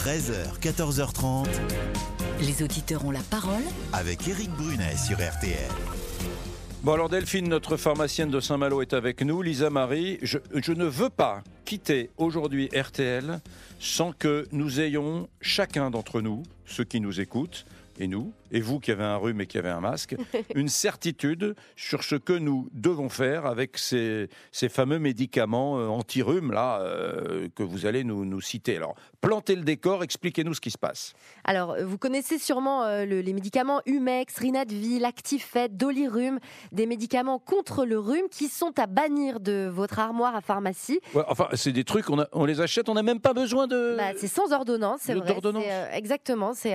13h, 14h30. Les auditeurs ont la parole avec Éric Brunet sur RTL. Bon alors Delphine, notre pharmacienne de Saint-Malo est avec nous. Lisa Marie, je, je ne veux pas quitter aujourd'hui RTL sans que nous ayons chacun d'entre nous, ceux qui nous écoutent, et nous, et vous qui avez un rhume et qui avez un masque, une certitude sur ce que nous devons faire avec ces, ces fameux médicaments euh, anti-rhume là euh, que vous allez nous, nous, citer. Alors, plantez le décor, expliquez-nous ce qui se passe. Alors, vous connaissez sûrement euh, le, les médicaments Humex, Rinadvil, Actifed, Dolirum, des médicaments contre le rhume qui sont à bannir de votre armoire à pharmacie. Ouais, enfin, c'est des trucs, on, a, on, les achète, on n'a même pas besoin de... Bah, c'est sans ordonnance, c'est vrai. Euh, exactement, c'est,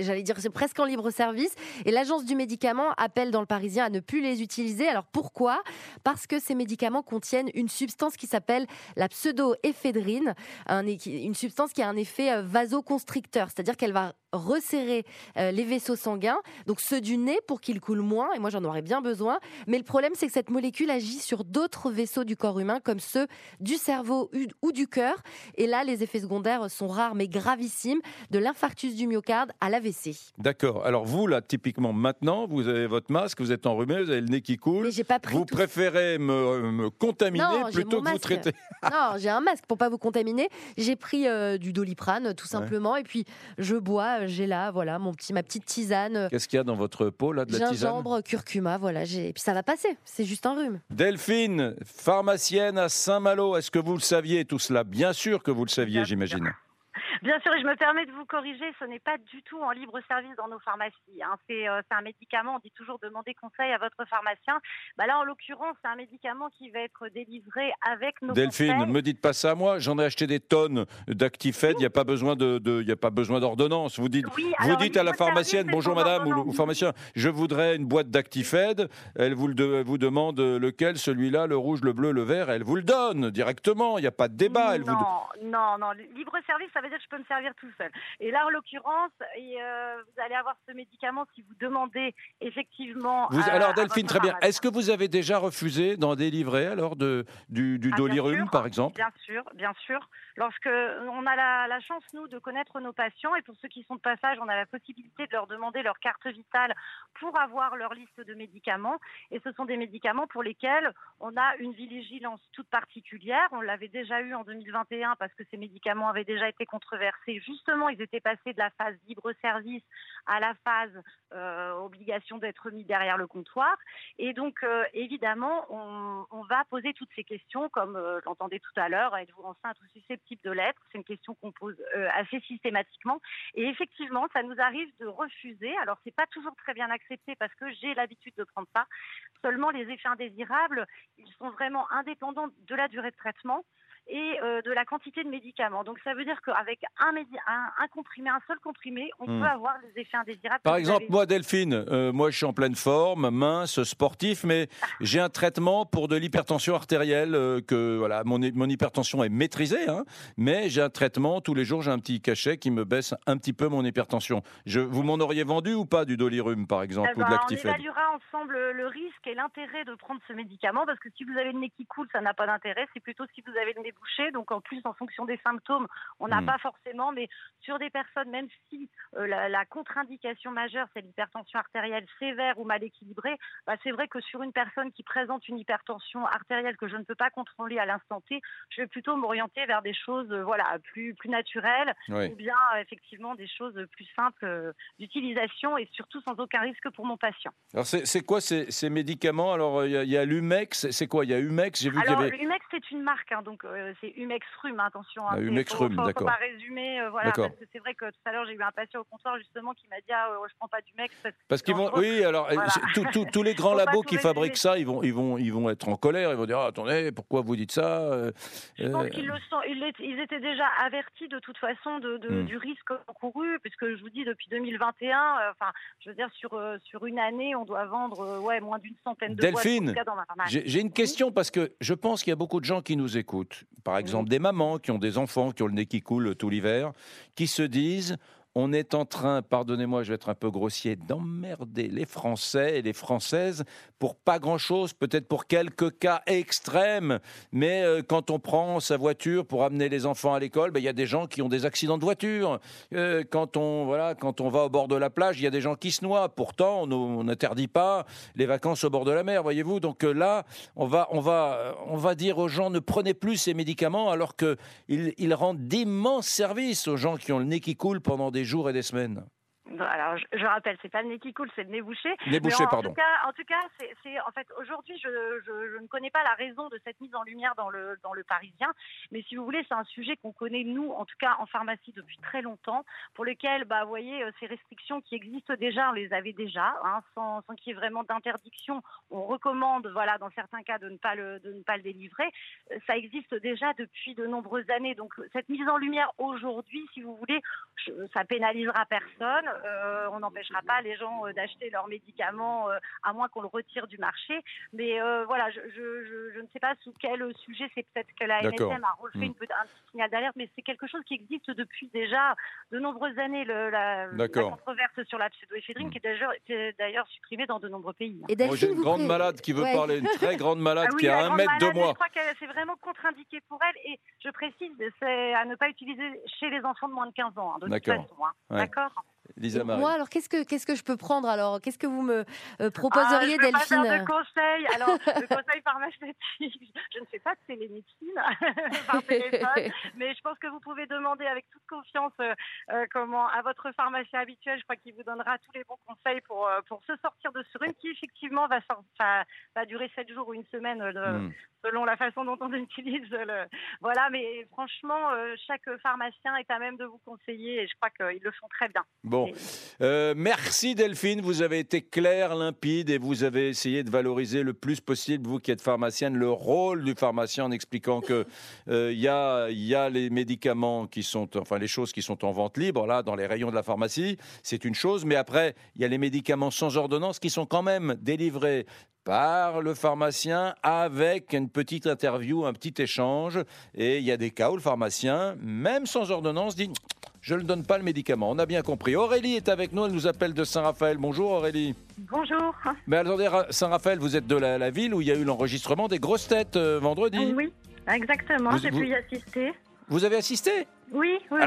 j'allais dire, c'est presque en libre service. Et l'agence du médicament appelle dans le Parisien à ne plus les utiliser. Alors pourquoi? Parce que ces médicaments contiennent une substance qui s'appelle la pseudoéphédrine, un, une substance qui a un effet euh, vasoconstricteur, c'est-à-dire qu'elle va resserrer euh, les vaisseaux sanguins, donc ceux du nez pour qu'ils coulent moins, et moi j'en aurais bien besoin. Mais le problème, c'est que cette molécule agit sur d'autres vaisseaux du corps humain, comme ceux du cerveau ou du cœur. Et là, les effets secondaires sont rares mais gravissimes, de l'infarctus du myocarde à l'AVC. D'accord. Alors vous, là, typiquement maintenant, vous avez votre masque, vous êtes enrhumé, vous avez le nez qui coule. Mais j'ai pas pris vous tout. préférez me, me contaminer non, plutôt que masque. vous traiter. non, j'ai un masque pour pas vous contaminer. J'ai pris euh, du doliprane, tout simplement, ouais. et puis je bois j'ai là, voilà, mon petit, ma petite tisane. Qu'est-ce qu'il y a dans votre peau là de la tisane? Gingembre, curcuma, voilà. Et puis ça va passer. C'est juste un rhume. Delphine, pharmacienne à Saint-Malo. Est-ce que vous le saviez tout cela? Bien sûr que vous le saviez, j'imagine. Bien sûr, et je me permets de vous corriger, ce n'est pas du tout en libre service dans nos pharmacies. Hein. C'est euh, un médicament, on dit toujours demander conseil à votre pharmacien. Bah là, en l'occurrence, c'est un médicament qui va être délivré avec nos Delphine, ne me dites pas ça à moi. J'en ai acheté des tonnes d'Actifed. Il n'y a pas besoin de, de il y a pas besoin d'ordonnance. Vous dites, oui, vous dites à la pharmacienne, bonjour madame ou, ou, pharmacien, je voudrais une boîte d'Actifed. Elle vous, le, vous demande lequel, celui-là, le rouge, le bleu, le vert. Elle vous le donne directement. Il n'y a pas de débat. Elle non, vous... non, non. Libre service, ça veut dire que je peux me servir tout seul. Et là, en l'occurrence, euh, vous allez avoir ce médicament si vous demandez effectivement. Vous, à, alors, Delphine, très bien. Est-ce que vous avez déjà refusé d'en délivrer alors de, du, du ah, dolirum, par exemple? Bien sûr, bien sûr. Lorsque on a la, la, chance, nous, de connaître nos patients, et pour ceux qui sont de passage, on a la possibilité de leur demander leur carte vitale pour avoir leur liste de médicaments. Et ce sont des médicaments pour lesquels on a une vigilance toute particulière. On l'avait déjà eu en 2021 parce que ces médicaments avaient déjà été Justement, ils étaient passés de la phase libre-service à la phase euh, obligation d'être mis derrière le comptoir. Et donc, euh, évidemment, on, va poser toutes ces questions, comme euh, l'entendez tout à l'heure, êtes-vous enceinte ou susceptible de l'être? C'est une question qu'on pose euh, assez systématiquement. Et effectivement, ça nous arrive de refuser. Alors, c'est pas toujours très bien accepté parce que j'ai l'habitude de prendre ça. Seulement, les effets indésirables, ils sont vraiment indépendants de la durée de traitement et euh, de la quantité de médicaments. Donc ça veut dire qu'avec un, un, un, comprimé, un seul comprimé, on mmh. peut avoir des effets indésirables. Par exemple, moi, Delphine, euh, moi je suis en pleine forme, mince, sportif, mais j'ai un traitement pour de l'hypertension artérielle, euh, que voilà, mon, mon, hypertension est maîtrisée, hein, mais j'ai un traitement, tous les jours j'ai un petit cachet qui me baisse un petit peu mon hypertension. Je, vous m'en auriez vendu ou pas du Dolirum, par exemple, eh ben, ou de l'Actifed On évaluera ensemble le risque et l'intérêt de prendre ce médicament, parce que si vous avez le nez qui coule, ça n'a pas d'intérêt, c'est plutôt si vous avez le nez bouché. Donc en plus, en fonction des symptômes, on n'a mmh. pas forcément, mais sur des personnes, même si euh, la, la contre-indication majeure, c'est l'hypertension artérielle sévère ou mal équilibrée, bah, c'est vrai que sur une personne qui présente une hypertension artérielle que je ne peux pas contrôler à l'instant T, je vais plutôt m'orienter vers des choses euh, voilà, plus, plus naturelles oui. ou bien euh, effectivement des choses plus simples d'utilisation et surtout sans aucun risque pour mon patient. Alors c'est quoi ces, ces, médicaments? Alors il y a, l'Humex, c'est quoi? Il y a Humex, j'ai vu Alors qu'il y avait... l'Humex c'est une marque, hein, donc c'est Humex Rhume, attention. Hein, ah, d'accord. Faut pas résumer, euh, voilà, parce que c'est vrai que tout à l'heure j'ai eu un patient au comptoir justement qui m'a dit ah euh, je prends pas d'Humex. Parce, parce qu'ils vont, oui, alors voilà. tous les grands labos qui fabriquent ça, ils vont, ils vont, ils vont être en colère, ils vont dire ah, attendez, pourquoi vous dites ça euh, Je pense qu'ils le sont, ils, étaient déjà avertis de toute façon de, de, hmm. du risque encouru, puisque je vous dis depuis 2021, enfin, je veux dire sur sur une année, on doit vendre ouais moins d'une centaine de Delphine, j'ai une question parce que je pense qu'il y a beaucoup de gens qui nous écoutent. Par exemple, oui. des mamans qui ont des enfants qui ont le nez qui coule tout l'hiver, qui se disent on est en train, pardonnez-moi, je vais être un peu grossier, d'emmerder les Français et les Françaises pour pas grand-chose, peut-être pour quelques cas extrêmes. Mais euh, quand on prend sa voiture pour amener les enfants à l'école, ben, il y a des gens qui ont des accidents de voiture. Euh, quand on voilà, quand on va au bord de la plage, il y a des gens qui se noient. Pourtant, on n'interdit pas les vacances au bord de la mer, voyez-vous. Donc euh, là, on va, on va, on va dire aux gens ne prenez plus ces médicaments, alors qu'ils ils rendent d'immenses services aux gens qui ont le nez qui coule pendant des jours et des semaines alors, je, je rappelle, c'est pas le nez qui coule, c'est le nez bouché. Nez bouché, pardon. Tout cas, en tout cas, c'est en fait aujourd'hui, je, je, ne connais pas la raison de cette mise en lumière dans le dans le Parisien, mais si vous voulez, c'est un sujet qu'on connaît nous, en tout cas en pharmacie depuis très longtemps, pour lequel, bah, vous voyez, euh, ces restrictions qui existent déjà, on les avait déjà, hein, sans, sans qu'il y ait vraiment d'interdiction. On recommande, voilà, dans certains cas, de ne pas le de ne pas le délivrer. Euh, ça existe déjà depuis de nombreuses années, donc cette mise en lumière aujourd'hui, si vous voulez, ça pénalisera personne. Euh, on n'empêchera pas les gens euh, d'acheter leurs médicaments euh, à moins qu'on le retire du marché. Mais voilà, je, ne sais pas sous quel sujet. C'est peut-être que la NSM a refait hmm. une, un petit signal d'alerte, mais c'est quelque chose qui existe depuis déjà de nombreuses années. Le, la, controverse sur la pseudoéphédrine, hmm. qui est d'ailleurs supprimée dans de nombreux pays. Et J'ai une grande malade qui veut parler, une très grande malade ah qui a un mètre de moi. Je crois que c'est vraiment contre-indiqué pour elle. Et je précise, c'est à ne pas utiliser chez les enfants de moins de 15 ans, hein, de toute façon. Hein. D'accord? Lisa Moi, alors, qu'est-ce que, qu'est-ce que je peux prendre alors? Qu'est-ce que vous me euh, proposeriez, ah, je Delphine pas faire de conseils. Alors, le conseil pharmaceutique, je ne fais pas de télémédecine par téléphone, mais je pense que vous pouvez demander avec toute confiance euh, euh, comment, à votre pharmacien habituel. Je crois qu'il vous donnera tous les bons conseils pour, pour se sortir de ce rhume qui, effectivement, va, va durer 7 jours ou une semaine. Hmm selon la façon dont on utilise le. Voilà, mais franchement, chaque pharmacien est à même de vous conseiller et je crois qu'ils le font très bien. Bon, euh, merci Delphine, vous avez été claire, limpide et vous avez essayé de valoriser le plus possible, vous qui êtes pharmacienne, le rôle du pharmacien en expliquant que il euh, y, a, y a les médicaments qui sont, enfin les choses qui sont en vente libre là dans les rayons de la pharmacie, c'est une chose, mais après il y a les médicaments sans ordonnance qui sont quand même délivrés par le pharmacien avec une petite interview, un petit échange. Et il y a des cas où le pharmacien, même sans ordonnance, dit je ne donne pas le médicament. On a bien compris. Aurélie est avec nous, elle nous appelle de Saint-Raphaël. Bonjour Aurélie. Bonjour. Mais attendez, Saint-Raphaël, vous êtes de la, ville où il y a eu l'enregistrement des grosses têtes euh, vendredi Oui, exactement, j'ai pu y assister. Vous avez assisté? Oui, oui.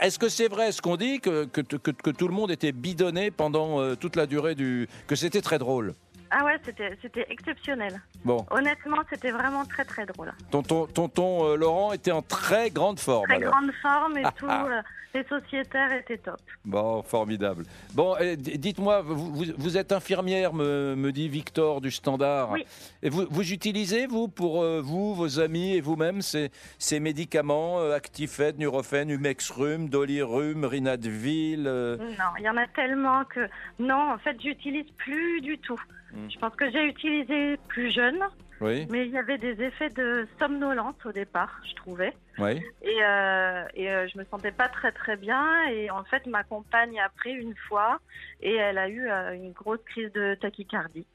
Est-ce que c'est vrai ce qu'on dit que que, que, tout le monde était bidonné pendant euh, toute la durée du. que c'était très drôle? Ah ouais, c'était exceptionnel. Bon. Honnêtement, c'était vraiment très très drôle. Tonton, tonton euh, Laurent était en très grande forme. Très grande forme et tout. Euh, les sociétaires étaient top. Bon, formidable. Bon, dites-moi, vous, vous, êtes infirmière, me, me, dit Victor du Standard. Oui. Et vous, vous utilisez, vous, pour euh, vous, vos amis et vous-même, ces, ces médicaments Actifed, Nurofen, Humexrum, Dolirum, Rinadvil Non, il y en a tellement que. Non, en fait, j'utilise plus du tout. Hmm. Je pense que j'ai utilisé plus jeune. Oui. Mais il y avait des effets de somnolence au départ, je trouvais. Oui. Et, euh, et euh, je me sentais pas très très bien. Et en fait, ma compagne a pris une fois et elle a eu euh, une grosse crise de tachycardie.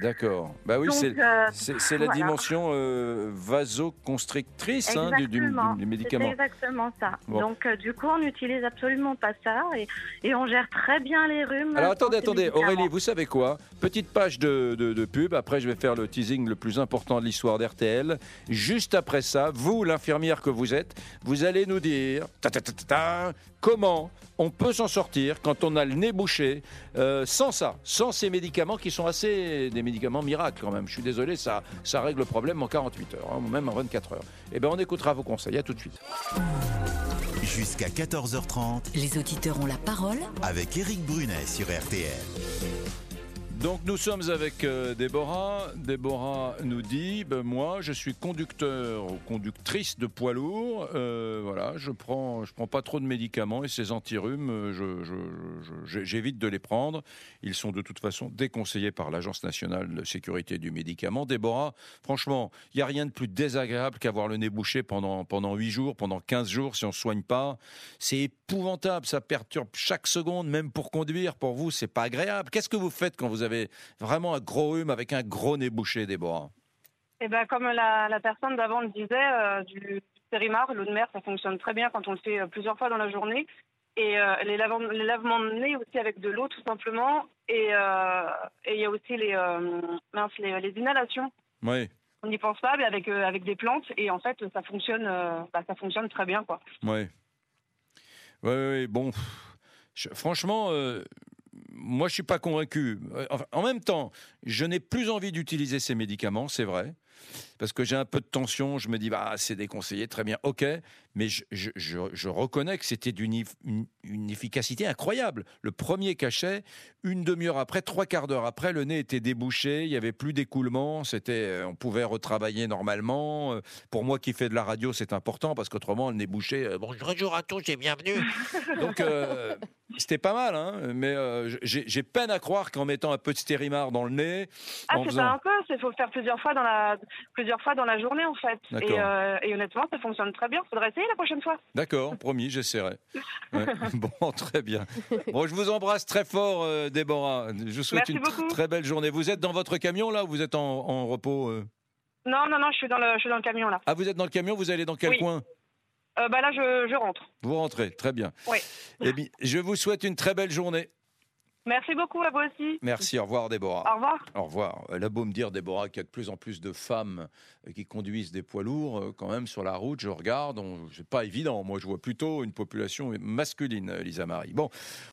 D'accord. Bah oui, c'est euh, la dimension euh, vasoconstrictrice hein, du, du, du, médicament. exactement ça. Donc euh, du coup, on n'utilise absolument pas ça et, et, on gère très bien les rhumes. Alors attendez, attendez, Aurélie, vous savez quoi? Petite page de, de, pub. Après, je vais faire le teasing le plus important de l'histoire d'RTL. Juste après ça, vous, l'infirmière que vous êtes, vous allez nous dire ta, ta, ta, comment on peut s'en sortir quand on a le nez bouché euh, sans ça, sans ces médicaments qui sont assez des médicaments miracles quand même. Je suis désolé, ça, ça règle le problème en 48 heures, hein, même en 24 heures. Eh bien, on écoutera vos conseils. À tout de suite. Jusqu'à 14h30, les auditeurs ont la parole avec Éric Brunet sur RTL. Donc nous sommes avec euh, Déborah. Déborah nous dit, ben, moi je suis conducteur ou conductrice de poids lourd. Euh, voilà, je prends, je prends pas trop de médicaments et ces antirhumes, euh, j'évite de les prendre. Ils sont de toute façon déconseillés par l'Agence nationale de sécurité du médicament. Déborah, franchement, il y a rien de plus désagréable qu'avoir le nez bouché pendant pendant 8 jours, pendant 15 jours si on soigne pas. C'est épouvantable, ça perturbe chaque seconde, même pour conduire. Pour vous, c'est pas agréable. Qu'est-ce que vous faites quand vous avez vraiment un gros rhume avec un gros nez bouché, Déborah eh ben, comme la, personne d'avant le disait, euh, du, périmar, l'eau de mer, ça fonctionne très bien quand on le fait euh, plusieurs fois dans la journée. Et les, lavements de nez aussi avec de l'eau, tout simplement. Et il y a aussi les, les, inhalations. Oui. On n'y pense pas, mais avec, avec des plantes. Et en fait, ça fonctionne, bah, ça fonctionne très bien. Quoi. Oui. Oui, oui, bon. franchement, moi, je suis pas convaincu. en même temps, je n'ai plus envie d'utiliser ces médicaments, c'est vrai parce que j'ai un peu de tension, je me dis, bah, c'est déconseillé, très bien, ok, mais je, reconnais que c'était d'une une, efficacité incroyable. Le premier cachet, une demi-heure après, trois quarts d'heure après, le nez était débouché, il n'y avait plus d'écoulement, c'était, euh, on pouvait retravailler normalement. Euh, pour moi qui fais de la radio, c'est important parce qu'autrement, le nez bouché, euh, bonjour à tous et bienvenue. Donc, c'était pas mal, hein, mais j'ai peine à croire qu'en mettant un peu de stérimar dans le nez. Ah, c'est pas un peu, il faut le faire plusieurs fois dans la plusieurs fois dans la journée en fait. Euh, et, honnêtement, ça fonctionne très bien. Faudrait essayer la prochaine fois. D'accord, promis, j'essaierai. Bon, très bien. Bon, je vous embrasse très fort, euh, Déborah. Je vous souhaite une très belle journée. Vous êtes dans votre camion là ou vous êtes en, repos euh? Non, non, non, je suis dans le, je suis dans le camion là. Ah, vous êtes dans le camion Vous allez dans quel coin? Bah là, je, je, rentre. Vous rentrez, très bien. Oui. Eh bien, je vous souhaite une très belle journée. Merci beaucoup à vous aussi. Merci, au revoir Déborah. Au revoir. Au revoir. Elle a beau me dire, Déborah, qu'il y a de plus en plus de femmes euh, qui conduisent des poids lourds euh, quand même sur la route. Je regarde, c'est pas évident. Moi, je vois plutôt une population masculine, Lisa Marie. Bon,